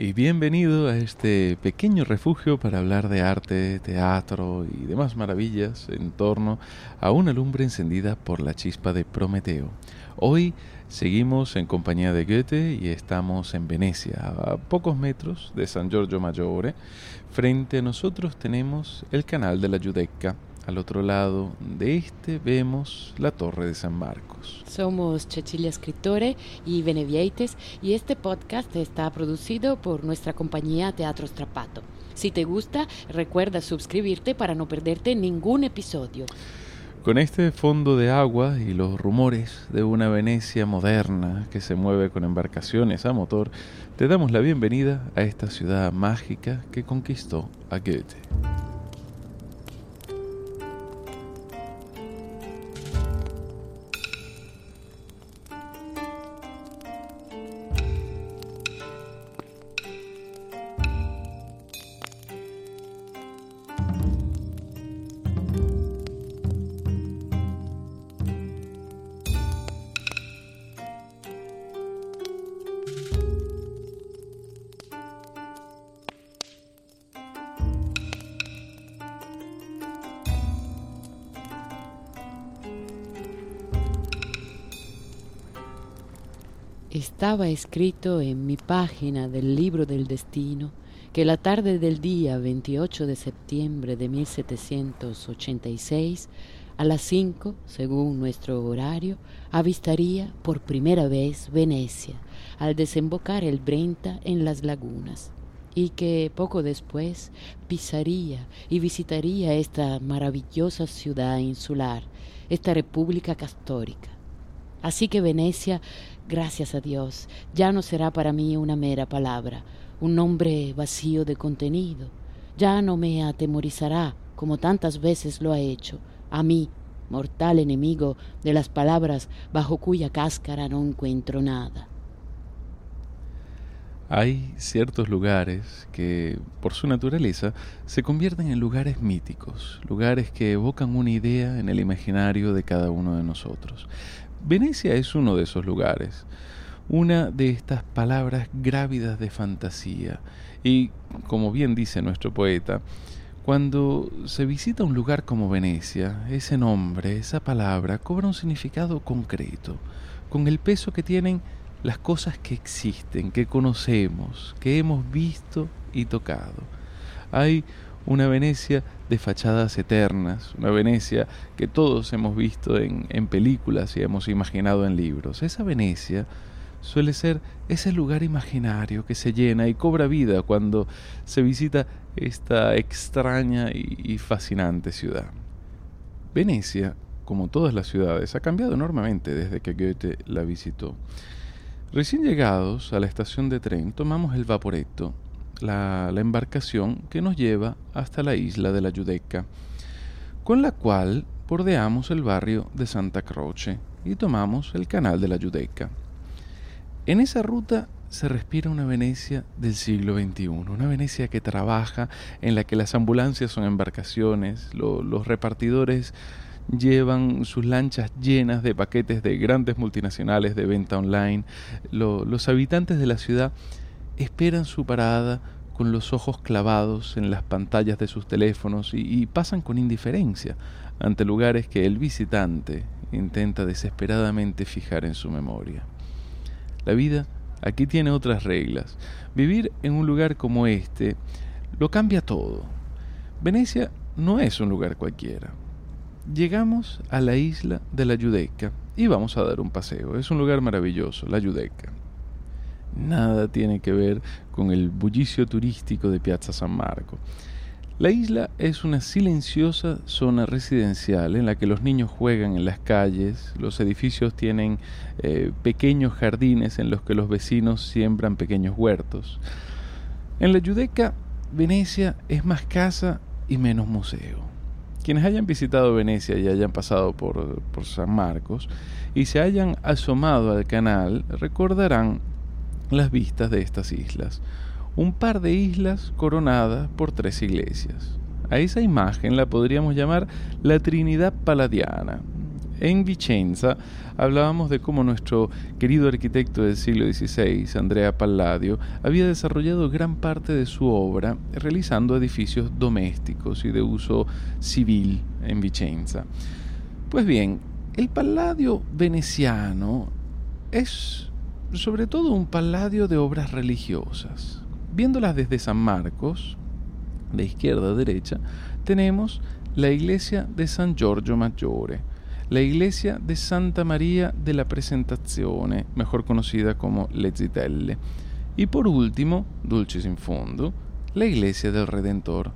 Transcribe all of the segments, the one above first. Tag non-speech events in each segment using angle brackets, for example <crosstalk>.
y bienvenido a este pequeño refugio para hablar de arte, teatro y demás maravillas en torno a una lumbre encendida por la chispa de Prometeo. Hoy seguimos en compañía de Goethe y estamos en Venecia, a pocos metros de San Giorgio Maggiore. Frente a nosotros tenemos el canal de la Giudecca, al otro lado de este vemos la Torre de San Marcos. Somos Cecilia Scrittore y Benevieites y este podcast está producido por nuestra compañía Teatro Strapato. Si te gusta, recuerda suscribirte para no perderte ningún episodio. Con este fondo de agua y los rumores de una Venecia moderna que se mueve con embarcaciones a motor, te damos la bienvenida a esta ciudad mágica que conquistó a Goethe. Estaba escrito en mi página del libro del destino que la tarde del día 28 de septiembre de 1786, a las 5, según nuestro horario, avistaría por primera vez Venecia al desembocar el Brenta en las lagunas y que poco después pisaría y visitaría esta maravillosa ciudad insular, esta república castórica. Así que Venecia Gracias a Dios, ya no será para mí una mera palabra, un nombre vacío de contenido. Ya no me atemorizará, como tantas veces lo ha hecho, a mí, mortal enemigo de las palabras bajo cuya cáscara no encuentro nada. Hay ciertos lugares que, por su naturaleza, se convierten en lugares míticos, lugares que evocan una idea en el imaginario de cada uno de nosotros. Venecia es uno de esos lugares, una de estas palabras grávidas de fantasía. Y, como bien dice nuestro poeta, cuando se visita un lugar como Venecia, ese nombre, esa palabra, cobra un significado concreto, con el peso que tienen las cosas que existen, que conocemos, que hemos visto y tocado. Hay una Venecia de fachadas eternas, una Venecia que todos hemos visto en, películas y hemos imaginado en libros. Esa Venecia suele ser ese lugar imaginario que se llena y cobra vida cuando se visita esta extraña y, fascinante ciudad. Venecia, como todas las ciudades, ha cambiado enormemente desde que Goethe la visitó. Recién llegados a la estación de tren, tomamos el Vaporetto la, embarcación que nos lleva hasta la isla de la Giudecca, con la cual bordeamos el barrio de Santa Croce y tomamos el canal de la Giudecca. En esa ruta se respira una Venecia del siglo XXI, una Venecia que trabaja, en la que las ambulancias son embarcaciones, los repartidores llevan sus lanchas llenas de paquetes de grandes multinacionales de venta online, los habitantes de la ciudad esperan su parada con los ojos clavados en las pantallas de sus teléfonos y, pasan con indiferencia ante lugares que el visitante intenta desesperadamente fijar en su memoria. La vida aquí tiene otras reglas. Vivir en un lugar como este lo cambia todo. Venecia no es un lugar cualquiera. Llegamos a la isla de la Yudeca y vamos a dar un paseo. Es un lugar maravilloso, la Yudeca nada tiene que ver con el bullicio turístico de Piazza San Marco. La isla es una silenciosa zona residencial en la que los niños juegan en las calles, los edificios tienen eh, pequeños jardines en los que los vecinos siembran pequeños huertos. En la Yudeca, Venecia es más casa y menos museo. Quienes hayan visitado Venecia y hayan pasado por, por San Marcos y se hayan asomado al canal recordarán las vistas de estas islas. Un par de islas coronadas por tres iglesias. A esa imagen la podríamos llamar la Trinidad Paladiana. En Vicenza hablábamos de cómo nuestro querido arquitecto del siglo XVI, Andrea Palladio, había desarrollado gran parte de su obra realizando edificios domésticos y de uso civil en Vicenza. Pues bien, el Palladio veneciano es sobre todo un Palladio de obras religiosas. Viéndolas desde San Marcos, de izquierda a derecha, tenemos la iglesia de San Giorgio Maggiore, la iglesia de Santa María de la Presentazione, mejor conocida como Le Zitelle, y por último, dulcis in fondo, la iglesia del Redentor.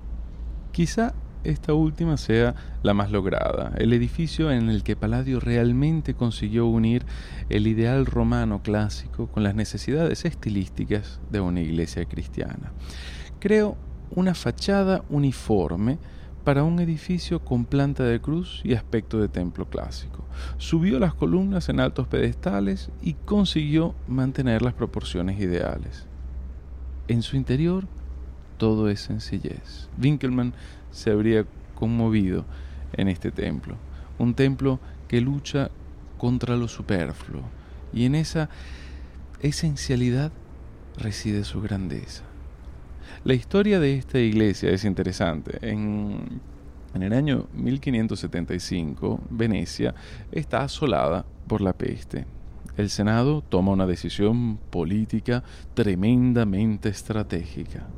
Quizá esta última sea la más lograda, el edificio en el que Palladio realmente consiguió unir el ideal romano clásico con las necesidades estilísticas de una iglesia cristiana. Creo una fachada uniforme para un edificio con planta de cruz y aspecto de templo clásico. Subió las columnas en altos pedestales y consiguió mantener las proporciones ideales. En su interior todo es sencillez. Winkelmann se habría conmovido en este templo, un templo que lucha contra lo superfluo y en esa esencialidad reside su grandeza. La historia de esta iglesia es interesante. En, el año 1575, Venecia está asolada por la peste. El Senado toma una decisión política tremendamente estratégica,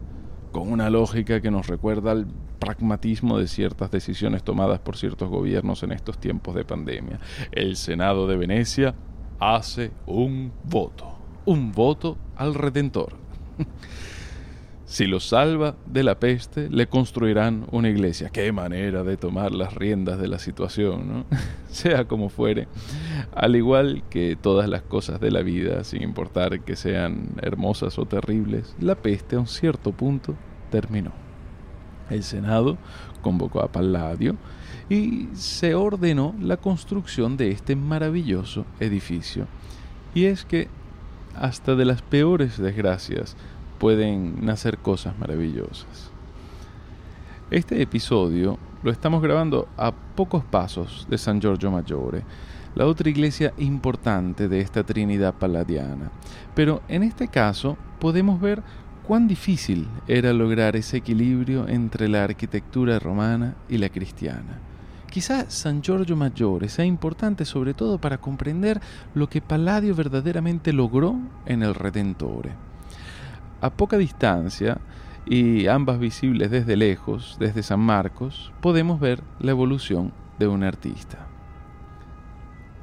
con una lógica que nos recuerda al pragmatismo de ciertas decisiones tomadas por ciertos gobiernos en estos tiempos de pandemia. El Senado de Venecia hace un voto, un voto al Redentor. <laughs> Si lo salva de la peste, le construirán una iglesia. Qué manera de tomar las riendas de la situación, ¿no? <laughs> sea como fuere. Al igual que todas las cosas de la vida, sin importar que sean hermosas o terribles, la peste a un cierto punto terminó. El Senado convocó a Palladio y se ordenó la construcción de este maravilloso edificio. Y es que hasta de las peores desgracias, pueden nacer cosas maravillosas. Este episodio lo estamos grabando a pocos pasos de San Giorgio Maggiore, la otra iglesia importante de esta Trinidad Palladiana. Pero en este caso podemos ver cuán difícil era lograr ese equilibrio entre la arquitectura romana y la cristiana. Quizá San Giorgio Maggiore sea importante sobre todo para comprender lo que Palladio verdaderamente logró en el Redentore a poca distancia y ambas visibles desde lejos, desde San Marcos, podemos ver la evolución de un artista.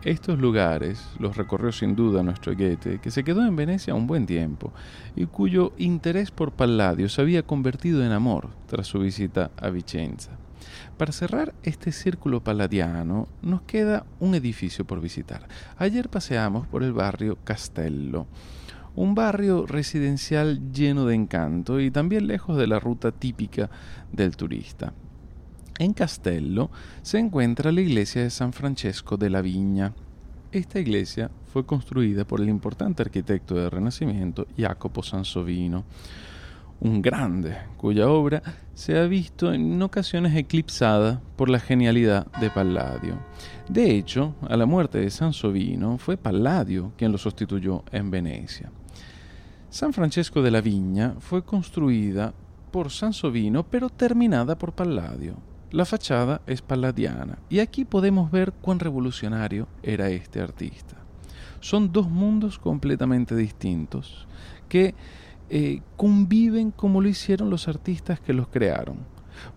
Estos lugares los recorrió sin duda nuestro Goethe, que se quedó en Venecia un buen tiempo y cuyo interés por Palladio se había convertido en amor tras su visita a Vicenza. Para cerrar este círculo palladiano, nos queda un edificio por visitar. Ayer paseamos por el barrio Castello un barrio residencial lleno de encanto y también lejos de la ruta típica del turista. En Castello se encuentra la iglesia de San Francesco de la Viña. Esta iglesia fue construida por el importante arquitecto del Renacimiento Jacopo Sansovino, un grande cuya obra se ha visto en ocasiones eclipsada por la genialidad de Palladio. De hecho, a la muerte de Sansovino fue Palladio quien lo sustituyó en Venecia. San Francesco de la Viña fue construida por Sansovino pero terminada por Palladio. La fachada es palladiana y aquí podemos ver cuán revolucionario era este artista. Son dos mundos completamente distintos que eh, conviven como lo hicieron los artistas que los crearon.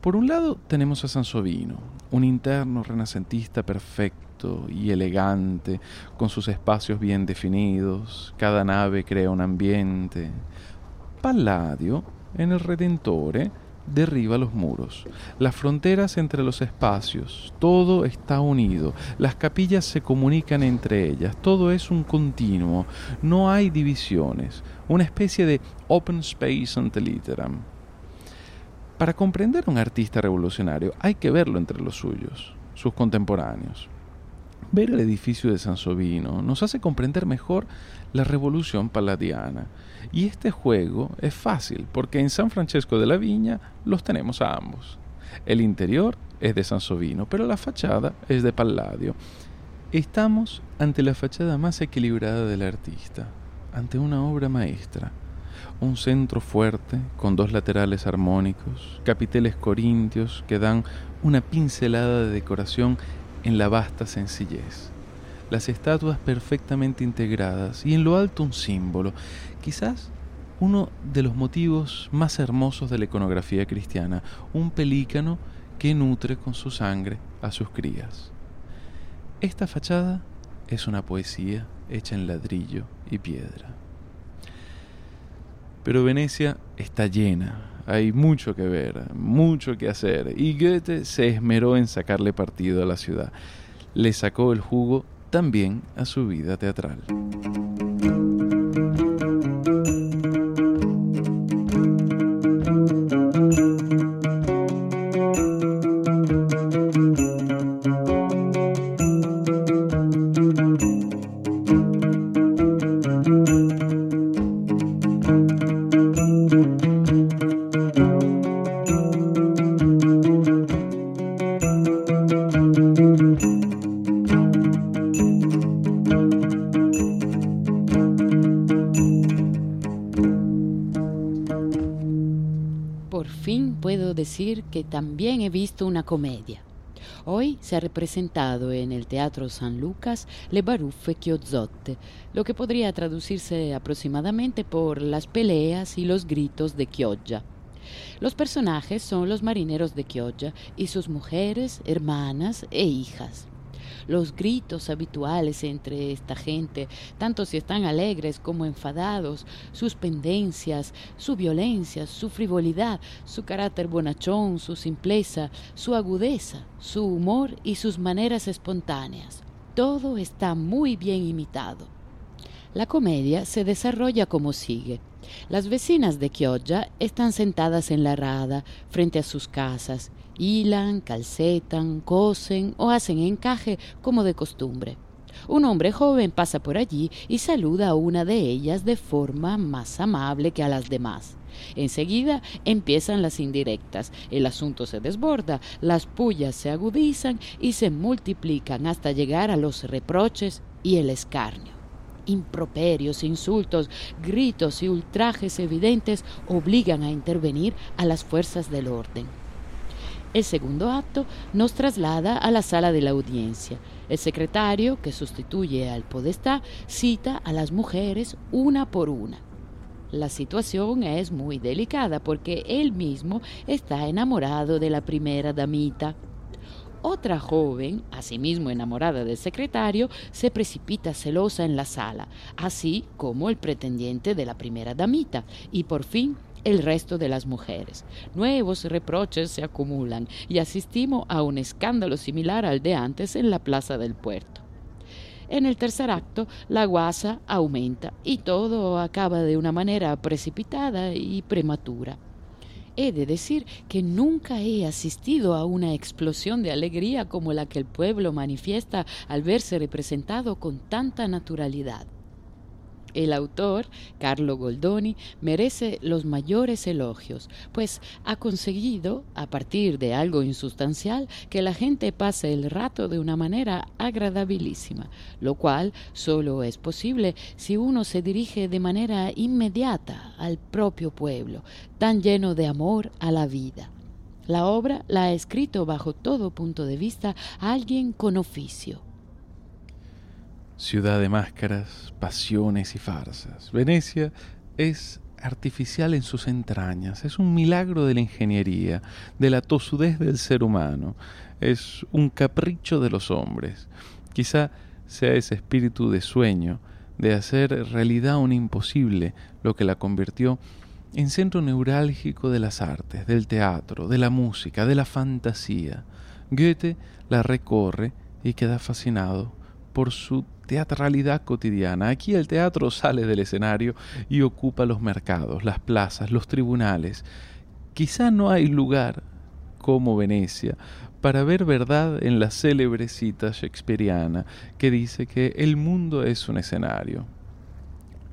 Por un lado tenemos a Sansovino, un interno renacentista perfecto y elegante, con sus espacios bien definidos, cada nave crea un ambiente. Palladio, en el Redentore, derriba los muros, las fronteras entre los espacios, todo está unido, las capillas se comunican entre ellas, todo es un continuo, no hay divisiones, una especie de open space ante litteram. Para comprender a un artista revolucionario hay que verlo entre los suyos, sus contemporáneos. Ver el edificio de Sansovino nos hace comprender mejor la revolución paladiana. Y este juego es fácil porque en San Francesco de la Viña los tenemos a ambos. El interior es de Sansovino, pero la fachada es de Palladio. Estamos ante la fachada más equilibrada del artista, ante una obra maestra, un centro fuerte con dos laterales armónicos, capiteles corintios que dan una pincelada de decoración en la vasta sencillez, las estatuas perfectamente integradas y en lo alto un símbolo, quizás uno de los motivos más hermosos de la iconografía cristiana, un pelícano que nutre con su sangre a sus crías. Esta fachada es una poesía hecha en ladrillo y piedra. Pero Venecia está llena, hay mucho que ver, mucho que hacer, y Goethe se esmeró en sacarle partido a la ciudad. Le sacó el jugo también a su vida teatral. También he visto una comedia. Hoy se ha representado en el Teatro San Lucas Le Baruffe Chiozzotte, lo que podría traducirse aproximadamente por las peleas y los gritos de Chioggia. Los personajes son los marineros de Chioggia y sus mujeres, hermanas e hijas los gritos habituales entre esta gente, tanto si están alegres como enfadados, sus pendencias, su violencia, su frivolidad, su carácter bonachón, su simpleza, su agudeza, su humor y sus maneras espontáneas. Todo está muy bien imitado. La comedia se desarrolla como sigue. Las vecinas de Chioggia están sentadas en la rada, frente a sus casas, hilan, calcetan, cosen o hacen encaje como de costumbre. Un hombre joven pasa por allí y saluda a una de ellas de forma más amable que a las demás. Enseguida empiezan las indirectas, el asunto se desborda, las pullas se agudizan y se multiplican hasta llegar a los reproches y el escarnio. Improperios, insultos, gritos y ultrajes evidentes obligan a intervenir a las fuerzas del orden. El segundo acto nos traslada a la sala de la audiencia. El secretario, que sustituye al podestá, cita a las mujeres una por una. La situación es muy delicada porque él mismo está enamorado de la primera damita. Otra joven, asimismo enamorada del secretario, se precipita celosa en la sala, así como el pretendiente de la primera damita, y por fin el resto de las mujeres. Nuevos reproches se acumulan y asistimos a un escándalo similar al de antes en la plaza del puerto. En el tercer acto, la guasa aumenta y todo acaba de una manera precipitada y prematura. He de decir que nunca he asistido a una explosión de alegría como la que el pueblo manifiesta al verse representado con tanta naturalidad. El autor, Carlo Goldoni, merece los mayores elogios, pues ha conseguido, a partir de algo insustancial, que la gente pase el rato de una manera agradabilísima, lo cual solo es posible si uno se dirige de manera inmediata al propio pueblo, tan lleno de amor a la vida. La obra la ha escrito bajo todo punto de vista alguien con oficio, ciudad de máscaras, pasiones y farsas. Venecia es artificial en sus entrañas, es un milagro de la ingeniería, de la tosudez del ser humano, es un capricho de los hombres. Quizá sea ese espíritu de sueño, de hacer realidad un imposible, lo que la convirtió en centro neurálgico de las artes, del teatro, de la música, de la fantasía. Goethe la recorre y queda fascinado por su teatralidad cotidiana. Aquí el teatro sale del escenario y ocupa los mercados, las plazas, los tribunales. Quizá no hay lugar como Venecia para ver verdad en la célebre cita shakespeariana que dice que el mundo es un escenario.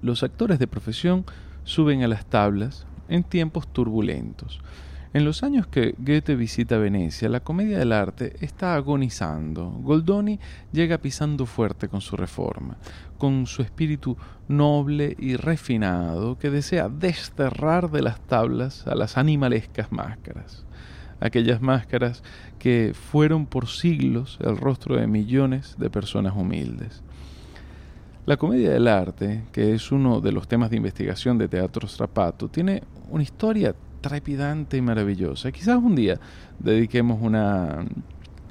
Los actores de profesión suben a las tablas en tiempos turbulentos. En los años que Goethe visita Venecia, la comedia del arte está agonizando. Goldoni llega pisando fuerte con su reforma, con su espíritu noble y refinado que desea desterrar de las tablas a las animalescas máscaras. Aquellas máscaras que fueron por siglos el rostro de millones de personas humildes. La comedia del arte, que es uno de los temas de investigación de Teatro Strapato, tiene una historia trepidante y maravillosa. Quizás un día dediquemos una,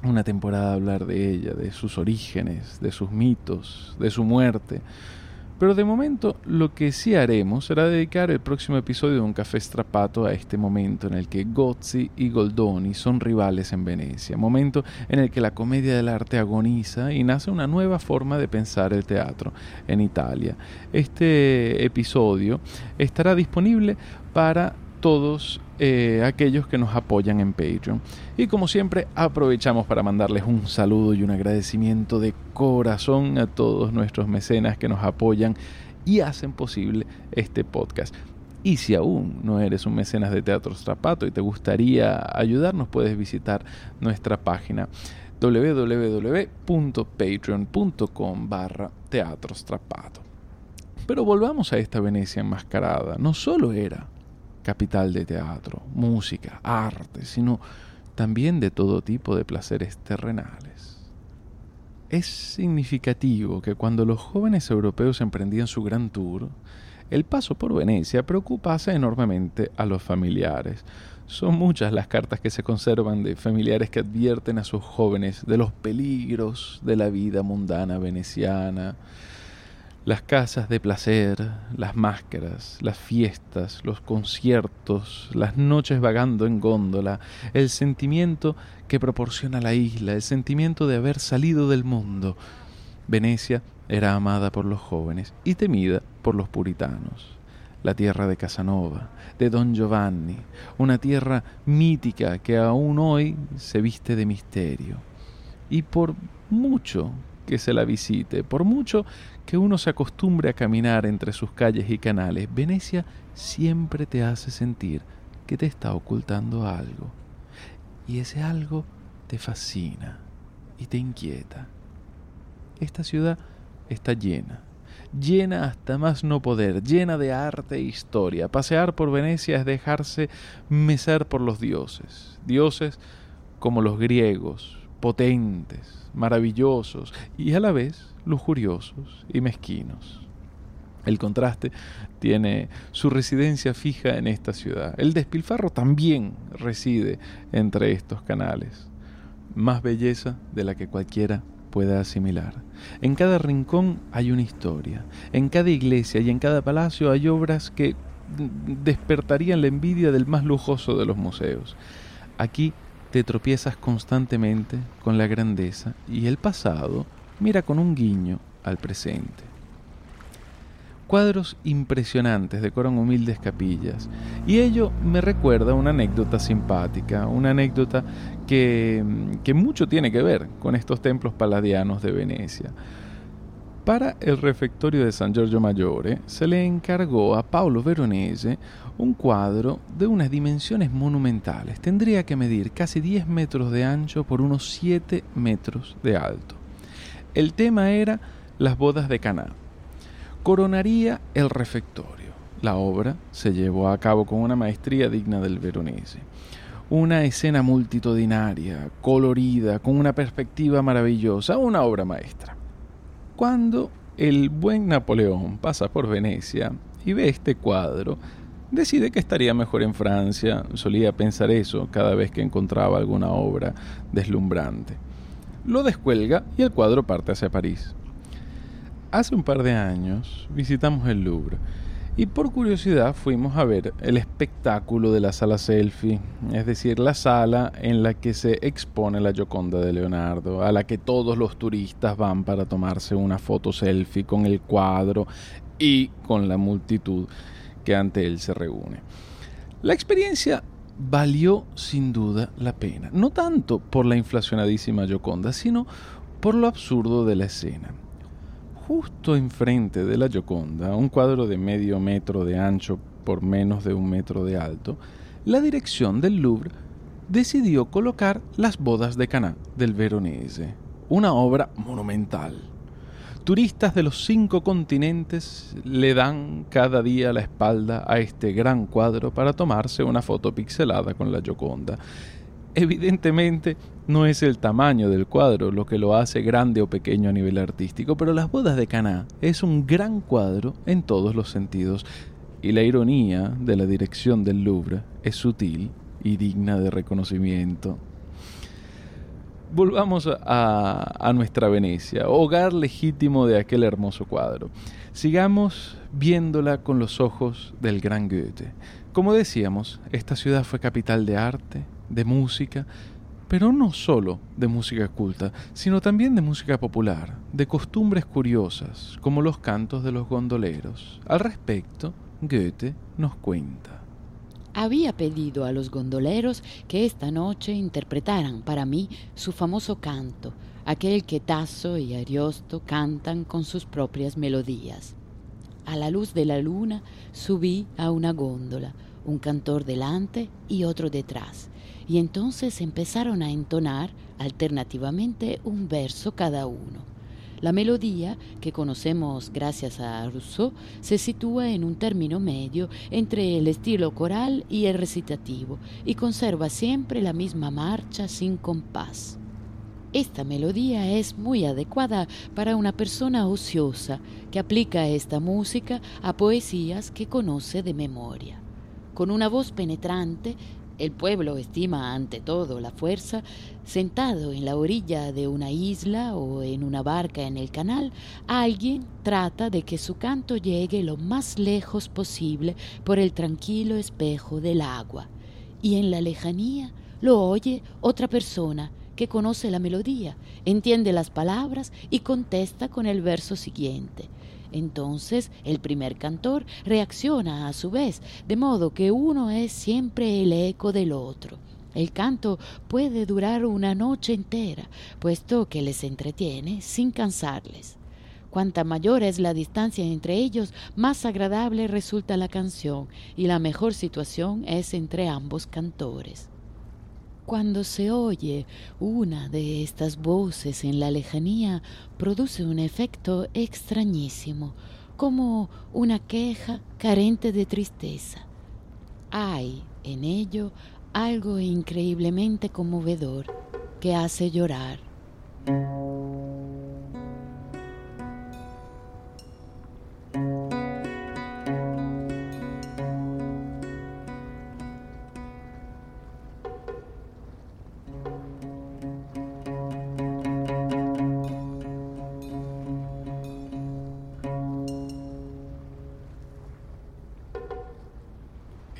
una temporada a hablar de ella, de sus orígenes, de sus mitos, de su muerte. Pero de momento lo que sí haremos será dedicar el próximo episodio de Un Café Strapato a este momento en el que Gozzi y Goldoni son rivales en Venecia, momento en el que la comedia del arte agoniza y nace una nueva forma de pensar el teatro en Italia. Este episodio estará disponible para todos eh, aquellos que nos apoyan en Patreon. Y como siempre, aprovechamos para mandarles un saludo y un agradecimiento de corazón a todos nuestros mecenas que nos apoyan y hacen posible este podcast. Y si aún no eres un mecenas de Teatro Strapato y te gustaría ayudarnos, puedes visitar nuestra página www.patreon.com barra Teatro. Pero volvamos a esta Venecia enmascarada. No solo era capital de teatro, música, arte, sino también de todo tipo de placeres terrenales. Es significativo que cuando los jóvenes europeos emprendían su gran tour, el paso por Venecia preocupase enormemente a los familiares. Son muchas las cartas que se conservan de familiares que advierten a sus jóvenes de los peligros de la vida mundana veneciana, las casas de placer, las máscaras, las fiestas, los conciertos, las noches vagando en góndola, el sentimiento que proporciona la isla, el sentimiento de haber salido del mundo. Venecia era amada por los jóvenes y temida por los puritanos. La tierra de Casanova, de Don Giovanni, una tierra mítica que aún hoy se viste de misterio. Y por mucho que se la visite, por mucho que uno se acostumbre a caminar entre sus calles y canales, Venecia siempre te hace sentir que te está ocultando algo. Y ese algo te fascina y te inquieta. Esta ciudad está llena, llena hasta más no poder, llena de arte e historia. Pasear por Venecia es dejarse mecer por los dioses, dioses como los griegos, potentes, maravillosos y a la vez lujuriosos y mezquinos. El contraste tiene su residencia fija en esta ciudad. El despilfarro también reside entre estos canales. Más belleza de la que cualquiera pueda asimilar. En cada rincón hay una historia. En cada iglesia y en cada palacio hay obras que despertarían la envidia del más lujoso de los museos. Aquí te tropiezas constantemente con la grandeza y el pasado mira con un guiño al presente. Cuadros impresionantes decoran humildes capillas y ello me recuerda una anécdota simpática, una anécdota que, que mucho tiene que ver con estos templos paladianos de Venecia. Para el refectorio de San Giorgio Maggiore se le encargó a Paolo Veronese un cuadro de unas dimensiones monumentales. Tendría que medir casi 10 metros de ancho por unos 7 metros de alto. El tema era las bodas de Caná. Coronaría el refectorio. La obra se llevó a cabo con una maestría digna del Veronese. Una escena multitudinaria, colorida, con una perspectiva maravillosa, una obra maestra. Cuando el buen Napoleón pasa por Venecia y ve este cuadro, decide que estaría mejor en Francia. Solía pensar eso cada vez que encontraba alguna obra deslumbrante. Lo descuelga y el cuadro parte hacia París. Hace un par de años visitamos el Louvre y por curiosidad fuimos a ver el espectáculo de la sala selfie, es decir, la sala en la que se expone la Gioconda de Leonardo, a la que todos los turistas van para tomarse una foto selfie con el cuadro y con la multitud que ante él se reúne. La experiencia valió sin duda la pena, no tanto por la inflacionadísima Gioconda, sino por lo absurdo de la escena justo enfrente de la Gioconda, un cuadro de medio metro de ancho por menos de un metro de alto, la dirección del Louvre decidió colocar Las bodas de Caná del Veronese, una obra monumental. Turistas de los cinco continentes le dan cada día la espalda a este gran cuadro para tomarse una foto pixelada con la Gioconda. Evidentemente no es el tamaño del cuadro lo que lo hace grande o pequeño a nivel artístico, pero Las bodas de Caná es un gran cuadro en todos los sentidos y la ironía de la dirección del Louvre es sutil y digna de reconocimiento. Volvamos a, a, nuestra Venecia, hogar legítimo de aquel hermoso cuadro. Sigamos viéndola con los ojos del gran Goethe. Como decíamos, esta ciudad fue capital de arte, de música, pero no solo de música culta, sino también de música popular, de costumbres curiosas, como los cantos de los gondoleros. Al respecto, Goethe nos cuenta. Había pedido a los gondoleros que esta noche interpretaran para mí su famoso canto, aquel que Tasso y Ariosto cantan con sus propias melodías. A la luz de la luna subí a una góndola, un cantor delante y otro detrás, y entonces empezaron a entonar alternativamente un verso cada uno. La melodía, que conocemos gracias a Rousseau, se sitúa en un término medio entre el estilo coral y el recitativo y conserva siempre la misma marcha sin compás. Esta melodía es muy adecuada para una persona ociosa que aplica esta música a poesías que conoce de memoria. Con una voz penetrante el pueblo estima ante todo la fuerza. Sentado en la orilla de una isla o en una barca en el canal, alguien trata de que su canto llegue lo más lejos posible por el tranquilo espejo del agua. Y en la lejanía lo oye otra persona que conoce la melodía, entiende las palabras y contesta con el verso siguiente. Entonces el primer cantor reacciona a su vez, de modo que uno es siempre el eco del otro. El canto puede durar una noche entera, puesto que les entretiene sin cansarles. Cuanta mayor es la distancia entre ellos, más agradable resulta la canción y la mejor situación es entre ambos cantores. Cuando se oye una de estas voces en la lejanía, produce un efecto extrañísimo, como una queja carente de tristeza. Hay en ello algo increíblemente conmovedor que hace llorar.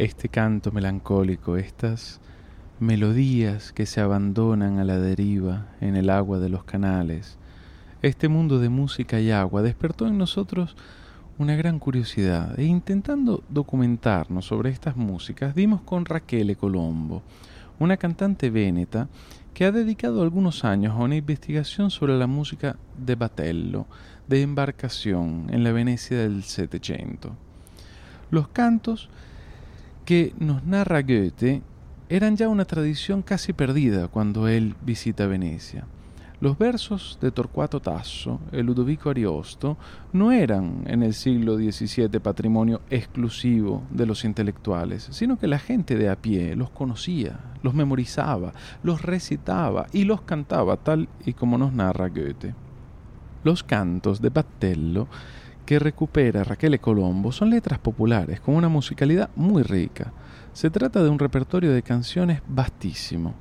Este canto melancólico, estas melodías que se abandonan a la deriva en el agua de los canales, este mundo de música y agua despertó en nosotros una gran curiosidad e intentando documentarnos sobre estas músicas dimos con Raquel Colombo, una cantante véneta que ha dedicado algunos años a una investigación sobre la música de batello, de embarcación en la Venecia del Setecento. Los cantos que nos narra Goethe eran ya una tradición casi perdida cuando él visita Venecia. Los versos de Torcuato Tasso y Ludovico Ariosto no eran en el siglo XVII patrimonio exclusivo de los intelectuales, sino que la gente de a pie los conocía, los memorizaba, los recitaba y los cantaba tal y como nos narra Goethe. Los cantos de Battello que recupera Raquel Colombo son letras populares con una musicalidad muy rica. Se trata de un repertorio de canciones vastísimo.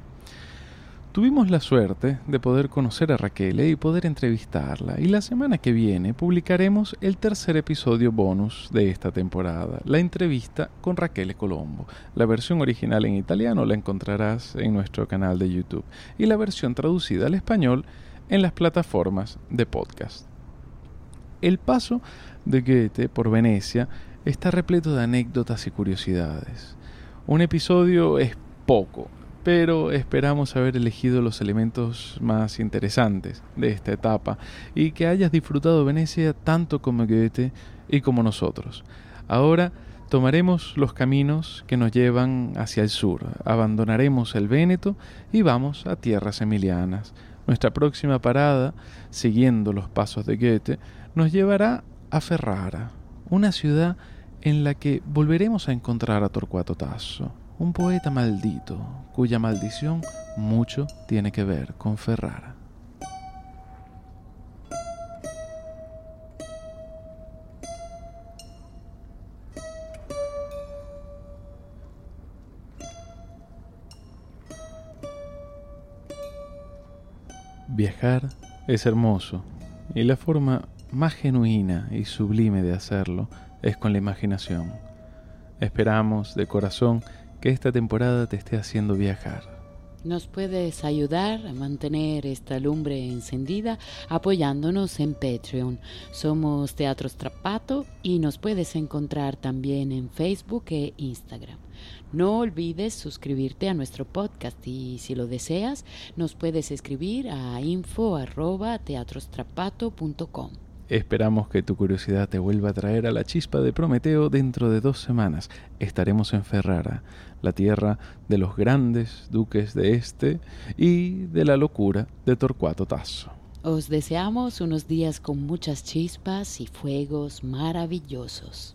Tuvimos la suerte de poder conocer a Raquel y poder entrevistarla y la semana que viene publicaremos el tercer episodio bonus de esta temporada, la entrevista con Raquel Colombo. La versión original en italiano la encontrarás en nuestro canal de YouTube y la versión traducida al español en las plataformas de podcast. El paso de Goethe por Venecia está repleto de anécdotas y curiosidades. Un episodio es poco, pero esperamos haber elegido los elementos más interesantes de esta etapa y que hayas disfrutado Venecia tanto como Goethe y como nosotros. Ahora Tomaremos los caminos que nos llevan hacia el sur, abandonaremos el Véneto y vamos a tierras emilianas. Nuestra próxima parada, siguiendo los pasos de Goethe, nos llevará a Ferrara, una ciudad en la que volveremos a encontrar a Torcuato Tasso, un poeta maldito, cuya maldición mucho tiene que ver con Ferrara. Viajar es hermoso y la forma más genuina y sublime de hacerlo es con la imaginación. Esperamos de corazón que esta temporada te esté haciendo viajar. Nos puedes ayudar a mantener esta lumbre encendida apoyándonos en Patreon. Somos Teatro Strapato y nos puedes encontrar también en Facebook e Instagram. No olvides suscribirte a nuestro podcast y si lo deseas nos puedes escribir a info@teatrostrapato.com. Esperamos que tu curiosidad te vuelva a traer a la chispa de Prometeo dentro de dos semanas. Estaremos en Ferrara, la tierra de los grandes duques de este y de la locura de Torcuato Tasso. Os deseamos unos días con muchas chispas y fuegos maravillosos.